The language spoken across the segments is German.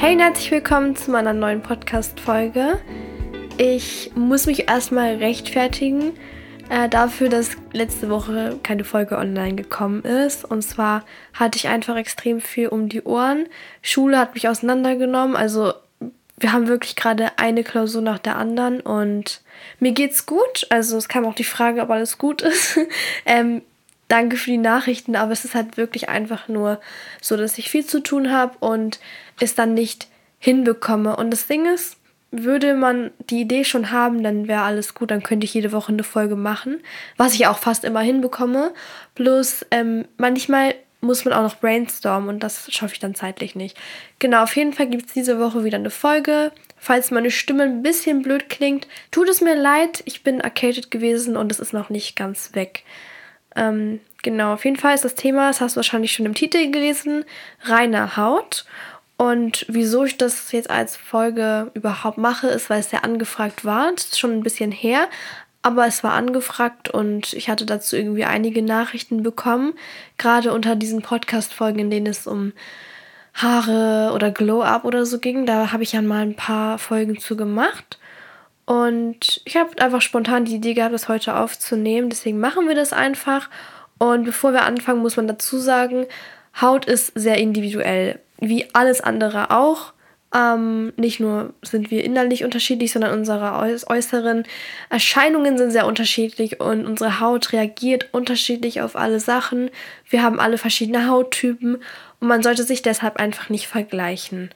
Hey und herzlich willkommen zu meiner neuen Podcast-Folge. Ich muss mich erstmal rechtfertigen äh, dafür, dass letzte Woche keine Folge online gekommen ist. Und zwar hatte ich einfach extrem viel um die Ohren. Schule hat mich auseinandergenommen. Also wir haben wirklich gerade eine Klausur nach der anderen und mir geht's gut. Also es kam auch die Frage, ob alles gut ist. ähm, danke für die Nachrichten, aber es ist halt wirklich einfach nur so, dass ich viel zu tun habe und es dann nicht hinbekomme. Und das Ding ist, würde man die Idee schon haben, dann wäre alles gut, dann könnte ich jede Woche eine Folge machen, was ich auch fast immer hinbekomme. Bloß ähm, manchmal muss man auch noch brainstormen und das schaffe ich dann zeitlich nicht. Genau, auf jeden Fall gibt es diese Woche wieder eine Folge. Falls meine Stimme ein bisschen blöd klingt, tut es mir leid. Ich bin arcaded gewesen und es ist noch nicht ganz weg. Ähm, genau, auf jeden Fall ist das Thema, das hast du wahrscheinlich schon im Titel gelesen, reine Haut. Und wieso ich das jetzt als Folge überhaupt mache, ist, weil es sehr angefragt war. Das ist schon ein bisschen her, aber es war angefragt und ich hatte dazu irgendwie einige Nachrichten bekommen. Gerade unter diesen Podcast-Folgen, in denen es um Haare oder Glow-Up oder so ging. Da habe ich ja mal ein paar Folgen zu gemacht. Und ich habe einfach spontan die Idee gehabt, das heute aufzunehmen. Deswegen machen wir das einfach. Und bevor wir anfangen, muss man dazu sagen, Haut ist sehr individuell, wie alles andere auch. Ähm, nicht nur sind wir innerlich unterschiedlich, sondern unsere äußeren Erscheinungen sind sehr unterschiedlich und unsere Haut reagiert unterschiedlich auf alle Sachen. Wir haben alle verschiedene Hauttypen und man sollte sich deshalb einfach nicht vergleichen.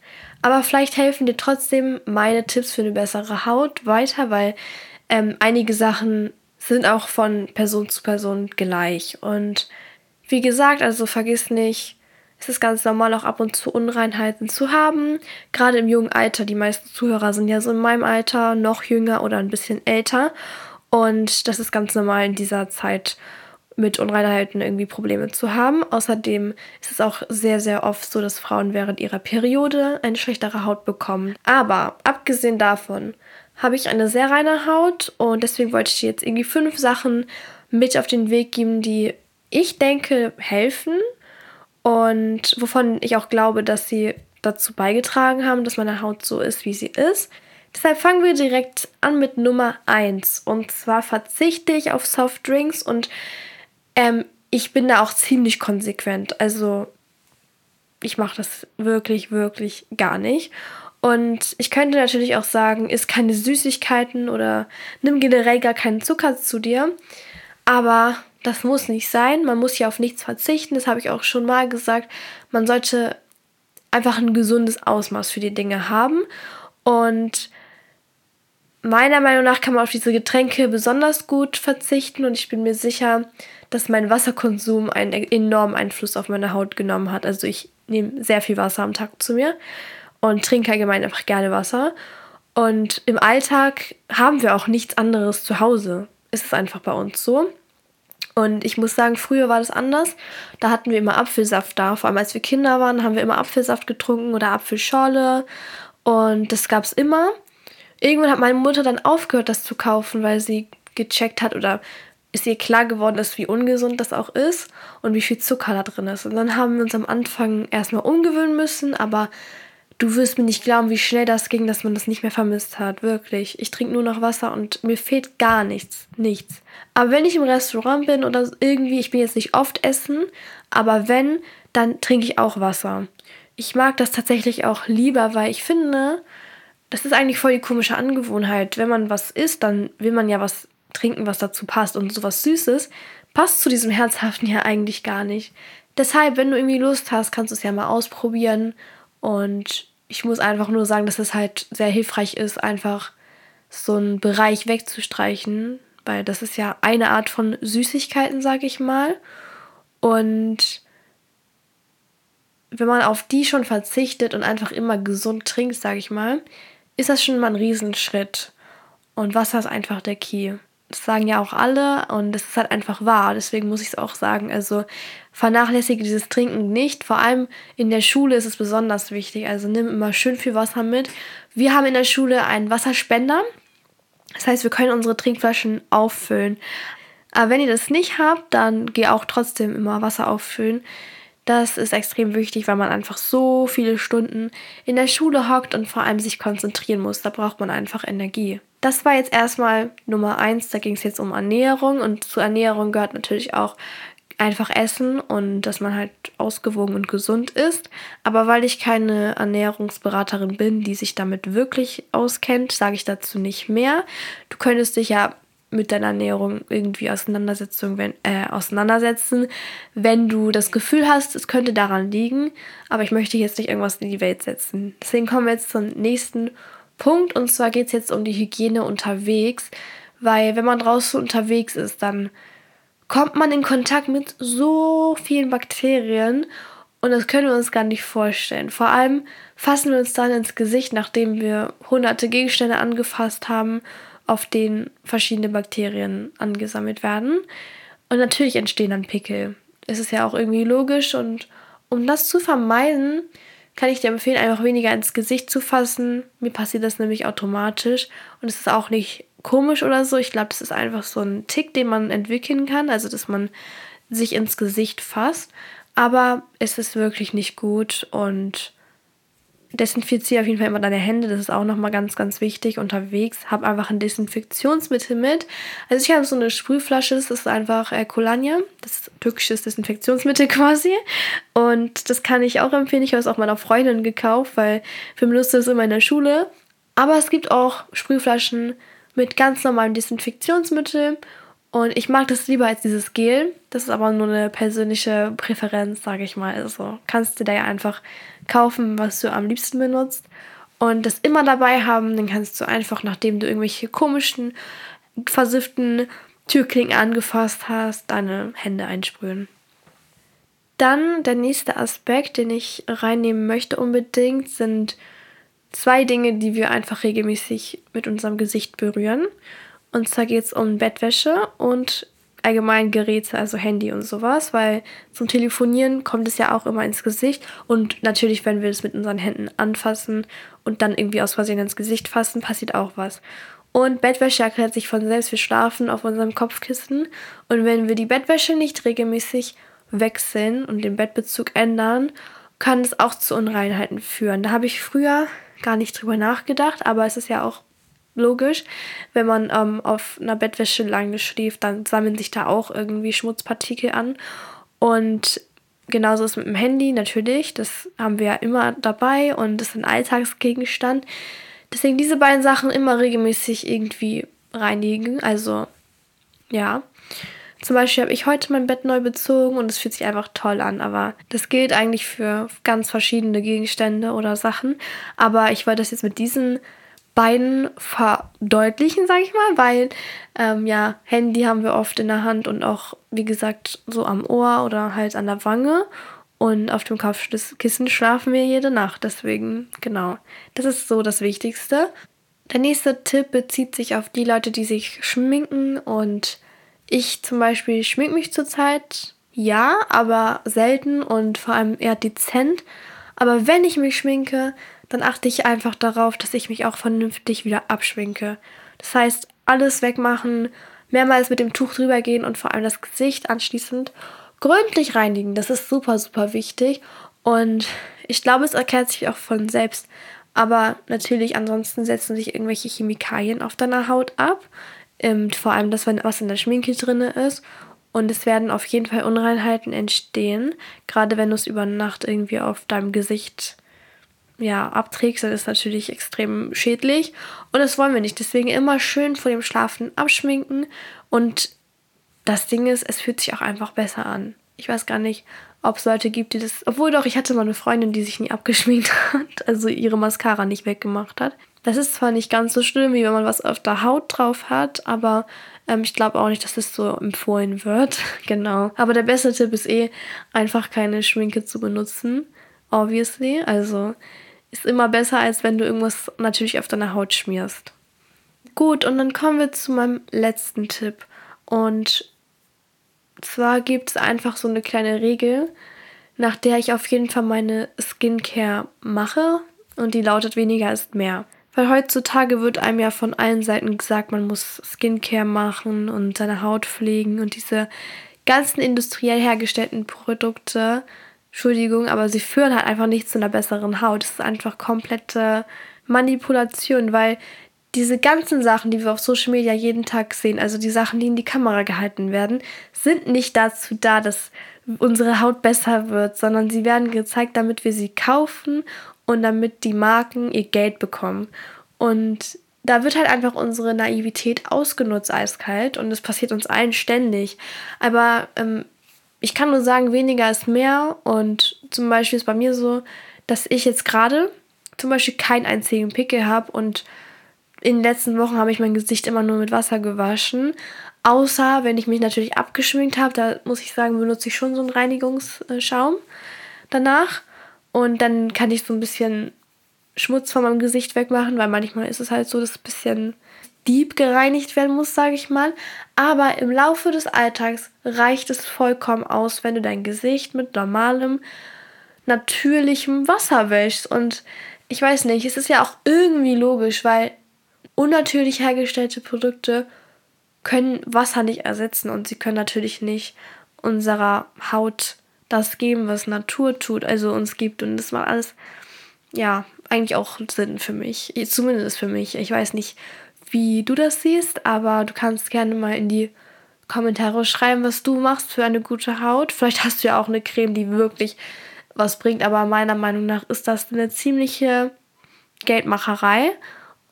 Aber vielleicht helfen dir trotzdem meine Tipps für eine bessere Haut weiter, weil ähm, einige Sachen sind auch von Person zu Person gleich. Und wie gesagt, also vergiss nicht, es ist ganz normal, auch ab und zu Unreinheiten zu haben. Gerade im jungen Alter. Die meisten Zuhörer sind ja so in meinem Alter, noch jünger oder ein bisschen älter. Und das ist ganz normal in dieser Zeit mit Unreinheiten irgendwie Probleme zu haben. Außerdem ist es auch sehr, sehr oft so, dass Frauen während ihrer Periode eine schlechtere Haut bekommen. Aber abgesehen davon habe ich eine sehr reine Haut und deswegen wollte ich dir jetzt irgendwie fünf Sachen mit auf den Weg geben, die ich denke helfen und wovon ich auch glaube, dass sie dazu beigetragen haben, dass meine Haut so ist, wie sie ist. Deshalb fangen wir direkt an mit Nummer 1. Und zwar verzichte ich auf Softdrinks und ähm, ich bin da auch ziemlich konsequent. Also ich mache das wirklich, wirklich gar nicht. Und ich könnte natürlich auch sagen, isst keine Süßigkeiten oder nimm generell gar keinen Zucker zu dir. Aber das muss nicht sein. Man muss ja auf nichts verzichten. Das habe ich auch schon mal gesagt. Man sollte einfach ein gesundes Ausmaß für die Dinge haben. Und meiner Meinung nach kann man auf diese Getränke besonders gut verzichten. Und ich bin mir sicher, dass mein Wasserkonsum einen enormen Einfluss auf meine Haut genommen hat. Also ich nehme sehr viel Wasser am Tag zu mir und trinke allgemein einfach gerne Wasser. Und im Alltag haben wir auch nichts anderes zu Hause. Ist es einfach bei uns so. Und ich muss sagen, früher war das anders. Da hatten wir immer Apfelsaft da. Vor allem als wir Kinder waren, haben wir immer Apfelsaft getrunken oder Apfelschorle. Und das gab es immer. Irgendwann hat meine Mutter dann aufgehört, das zu kaufen, weil sie gecheckt hat oder ist ihr klar geworden ist, wie ungesund das auch ist und wie viel Zucker da drin ist. Und dann haben wir uns am Anfang erstmal umgewöhnen müssen, aber du wirst mir nicht glauben, wie schnell das ging, dass man das nicht mehr vermisst hat. Wirklich. Ich trinke nur noch Wasser und mir fehlt gar nichts. Nichts. Aber wenn ich im Restaurant bin oder irgendwie, ich bin jetzt nicht oft essen, aber wenn, dann trinke ich auch Wasser. Ich mag das tatsächlich auch lieber, weil ich finde, das ist eigentlich voll die komische Angewohnheit. Wenn man was isst, dann will man ja was trinken, was dazu passt. Und sowas Süßes passt zu diesem Herzhaften ja eigentlich gar nicht. Deshalb, wenn du irgendwie Lust hast, kannst du es ja mal ausprobieren. Und ich muss einfach nur sagen, dass es halt sehr hilfreich ist, einfach so einen Bereich wegzustreichen, weil das ist ja eine Art von Süßigkeiten, sag ich mal. Und wenn man auf die schon verzichtet und einfach immer gesund trinkt, sag ich mal, ist das schon mal ein Riesenschritt. Und Wasser ist einfach der Key. Das sagen ja auch alle und das ist halt einfach wahr. Deswegen muss ich es auch sagen. Also vernachlässige dieses Trinken nicht. Vor allem in der Schule ist es besonders wichtig. Also nimm immer schön viel Wasser mit. Wir haben in der Schule einen Wasserspender. Das heißt, wir können unsere Trinkflaschen auffüllen. Aber wenn ihr das nicht habt, dann geh auch trotzdem immer Wasser auffüllen. Das ist extrem wichtig, weil man einfach so viele Stunden in der Schule hockt und vor allem sich konzentrieren muss. Da braucht man einfach Energie. Das war jetzt erstmal Nummer eins. Da ging es jetzt um Ernährung und zur Ernährung gehört natürlich auch einfach essen und dass man halt ausgewogen und gesund ist. Aber weil ich keine Ernährungsberaterin bin, die sich damit wirklich auskennt, sage ich dazu nicht mehr. Du könntest dich ja mit deiner Ernährung irgendwie Auseinandersetzung, wenn, äh, auseinandersetzen, wenn du das Gefühl hast, es könnte daran liegen, aber ich möchte jetzt nicht irgendwas in die Welt setzen. Deswegen kommen wir jetzt zum nächsten Punkt und zwar geht es jetzt um die Hygiene unterwegs, weil wenn man draußen unterwegs ist, dann kommt man in Kontakt mit so vielen Bakterien und das können wir uns gar nicht vorstellen. Vor allem fassen wir uns dann ins Gesicht, nachdem wir hunderte Gegenstände angefasst haben auf denen verschiedene Bakterien angesammelt werden. Und natürlich entstehen dann Pickel. Es ist ja auch irgendwie logisch und um das zu vermeiden, kann ich dir empfehlen, einfach weniger ins Gesicht zu fassen. Mir passiert das nämlich automatisch und es ist auch nicht komisch oder so. Ich glaube, das ist einfach so ein Tick, den man entwickeln kann, also dass man sich ins Gesicht fasst. Aber es ist wirklich nicht gut und desinfiziere auf jeden Fall immer deine Hände, das ist auch nochmal ganz, ganz wichtig unterwegs. Hab einfach ein Desinfektionsmittel mit. Also ich habe so eine Sprühflasche, das ist einfach äh, Kolania, das ist türkisches Desinfektionsmittel quasi. Und das kann ich auch empfehlen. Ich habe es auch meiner Freundin gekauft, weil wir benutzen das immer in der Schule. Aber es gibt auch Sprühflaschen mit ganz normalem Desinfektionsmittel und ich mag das lieber als dieses Gel. Das ist aber nur eine persönliche Präferenz, sage ich mal. Also kannst du da ja einfach kaufen, was du am liebsten benutzt. Und das immer dabei haben, dann kannst du einfach, nachdem du irgendwelche komischen, versifften Türklingen angefasst hast, deine Hände einsprühen. Dann der nächste Aspekt, den ich reinnehmen möchte unbedingt, sind zwei Dinge, die wir einfach regelmäßig mit unserem Gesicht berühren. Und zwar geht es um Bettwäsche und allgemein Geräte, also Handy und sowas, weil zum Telefonieren kommt es ja auch immer ins Gesicht und natürlich, wenn wir es mit unseren Händen anfassen und dann irgendwie aus Versehen ins Gesicht fassen, passiert auch was. Und Bettwäsche erklärt sich von selbst, wir schlafen auf unserem Kopfkissen und wenn wir die Bettwäsche nicht regelmäßig wechseln und den Bettbezug ändern, kann es auch zu Unreinheiten führen. Da habe ich früher gar nicht drüber nachgedacht, aber es ist ja auch logisch. Wenn man ähm, auf einer Bettwäsche lange schläft, dann sammeln sich da auch irgendwie Schmutzpartikel an. Und genauso ist es mit dem Handy natürlich. Das haben wir ja immer dabei und das ist ein Alltagsgegenstand. Deswegen diese beiden Sachen immer regelmäßig irgendwie reinigen. Also ja. Zum Beispiel habe ich heute mein Bett neu bezogen und es fühlt sich einfach toll an. Aber das gilt eigentlich für ganz verschiedene Gegenstände oder Sachen. Aber ich wollte das jetzt mit diesen beiden verdeutlichen, sage ich mal, weil ähm, ja, Handy haben wir oft in der Hand und auch, wie gesagt, so am Ohr oder halt an der Wange. Und auf dem Kopfkissen schlafen wir jede Nacht. Deswegen, genau. Das ist so das Wichtigste. Der nächste Tipp bezieht sich auf die Leute, die sich schminken. Und ich zum Beispiel schmink mich zurzeit, ja, aber selten und vor allem eher dezent. Aber wenn ich mich schminke, dann achte ich einfach darauf, dass ich mich auch vernünftig wieder abschminke. Das heißt, alles wegmachen, mehrmals mit dem Tuch drüber gehen und vor allem das Gesicht anschließend gründlich reinigen. Das ist super, super wichtig. Und ich glaube, es erklärt sich auch von selbst. Aber natürlich, ansonsten setzen sich irgendwelche Chemikalien auf deiner Haut ab. Ähm, vor allem das, was in der Schminke drin ist. Und es werden auf jeden Fall Unreinheiten entstehen. Gerade wenn du es über Nacht irgendwie auf deinem Gesicht ja, abträgst, dann ist natürlich extrem schädlich. Und das wollen wir nicht. Deswegen immer schön vor dem Schlafen abschminken. Und das Ding ist, es fühlt sich auch einfach besser an. Ich weiß gar nicht, ob es Leute gibt, die das. Obwohl doch, ich hatte mal eine Freundin, die sich nie abgeschminkt hat, also ihre Mascara nicht weggemacht hat. Das ist zwar nicht ganz so schlimm, wie wenn man was auf der Haut drauf hat, aber ähm, ich glaube auch nicht, dass das so empfohlen wird. genau. Aber der beste Tipp ist eh, einfach keine Schminke zu benutzen. Obviously. Also ist immer besser, als wenn du irgendwas natürlich auf deiner Haut schmierst. Gut, und dann kommen wir zu meinem letzten Tipp. Und zwar gibt es einfach so eine kleine Regel, nach der ich auf jeden Fall meine Skincare mache. Und die lautet weniger ist mehr. Weil heutzutage wird einem ja von allen Seiten gesagt, man muss Skincare machen und seine Haut pflegen und diese ganzen industriell hergestellten Produkte Entschuldigung, aber sie führen halt einfach nicht zu einer besseren Haut. Das ist einfach komplette Manipulation, weil diese ganzen Sachen, die wir auf Social Media jeden Tag sehen, also die Sachen, die in die Kamera gehalten werden, sind nicht dazu da, dass unsere Haut besser wird, sondern sie werden gezeigt, damit wir sie kaufen und damit die Marken ihr Geld bekommen. Und da wird halt einfach unsere Naivität ausgenutzt eiskalt und es passiert uns allen ständig. Aber ähm, ich kann nur sagen, weniger ist mehr und zum Beispiel ist bei mir so, dass ich jetzt gerade zum Beispiel keinen einzigen Pickel habe und in den letzten Wochen habe ich mein Gesicht immer nur mit Wasser gewaschen. Außer wenn ich mich natürlich abgeschminkt habe, da muss ich sagen, benutze ich schon so einen Reinigungsschaum danach. Und dann kann ich so ein bisschen Schmutz von meinem Gesicht wegmachen, weil manchmal ist es halt so, dass ein bisschen deep gereinigt werden muss, sage ich mal. Aber im Laufe des Alltags reicht es vollkommen aus, wenn du dein Gesicht mit normalem, natürlichem Wasser wäschst. Und ich weiß nicht, es ist ja auch irgendwie logisch, weil unnatürlich hergestellte Produkte können Wasser nicht ersetzen und sie können natürlich nicht unserer Haut das geben, was Natur tut, also uns gibt. Und das macht alles, ja, eigentlich auch Sinn für mich. Zumindest für mich. Ich weiß nicht, wie du das siehst, aber du kannst gerne mal in die Kommentare schreiben, was du machst für eine gute Haut. Vielleicht hast du ja auch eine Creme, die wirklich was bringt, aber meiner Meinung nach ist das eine ziemliche Geldmacherei.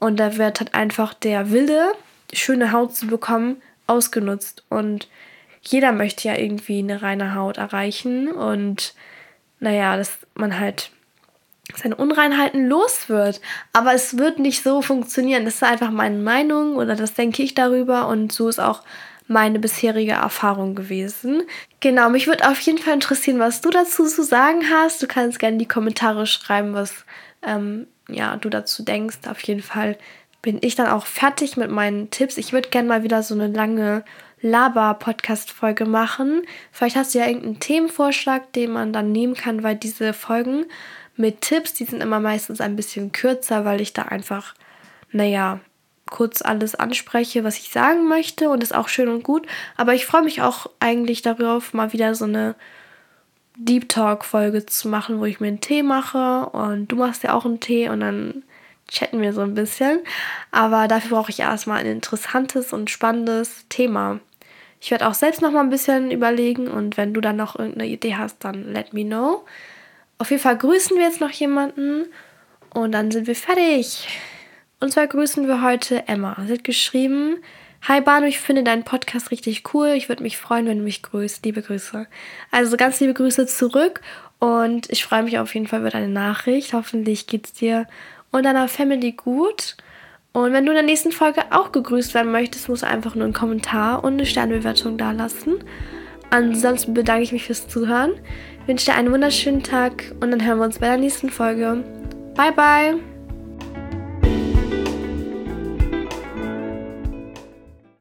Und da wird halt einfach der Wille, schöne Haut zu bekommen, ausgenutzt. Und jeder möchte ja irgendwie eine reine Haut erreichen. Und naja, dass man halt seine Unreinheiten los wird. Aber es wird nicht so funktionieren. Das ist einfach meine Meinung oder das denke ich darüber und so ist auch meine bisherige Erfahrung gewesen. Genau, mich würde auf jeden Fall interessieren, was du dazu zu sagen hast. Du kannst gerne in die Kommentare schreiben, was ähm, ja, du dazu denkst. Auf jeden Fall bin ich dann auch fertig mit meinen Tipps. Ich würde gerne mal wieder so eine lange Laber-Podcast-Folge machen. Vielleicht hast du ja irgendeinen Themenvorschlag, den man dann nehmen kann, weil diese Folgen mit Tipps, die sind immer meistens ein bisschen kürzer, weil ich da einfach, naja, kurz alles anspreche, was ich sagen möchte und ist auch schön und gut. Aber ich freue mich auch eigentlich darauf, mal wieder so eine Deep Talk-Folge zu machen, wo ich mir einen Tee mache und du machst ja auch einen Tee und dann chatten wir so ein bisschen. Aber dafür brauche ich erstmal ein interessantes und spannendes Thema. Ich werde auch selbst noch mal ein bisschen überlegen und wenn du dann noch irgendeine Idee hast, dann let me know. Auf jeden Fall grüßen wir jetzt noch jemanden und dann sind wir fertig. Und zwar grüßen wir heute Emma. Sie hat geschrieben, Hi Banu, ich finde deinen Podcast richtig cool. Ich würde mich freuen, wenn du mich grüßt. Liebe Grüße. Also ganz liebe Grüße zurück und ich freue mich auf jeden Fall über deine Nachricht. Hoffentlich geht es dir und deiner Family gut. Und wenn du in der nächsten Folge auch gegrüßt werden möchtest, musst du einfach nur einen Kommentar und eine Sternbewertung dalassen. Ansonsten bedanke ich mich fürs Zuhören, wünsche dir einen wunderschönen Tag und dann hören wir uns bei der nächsten Folge. Bye, bye!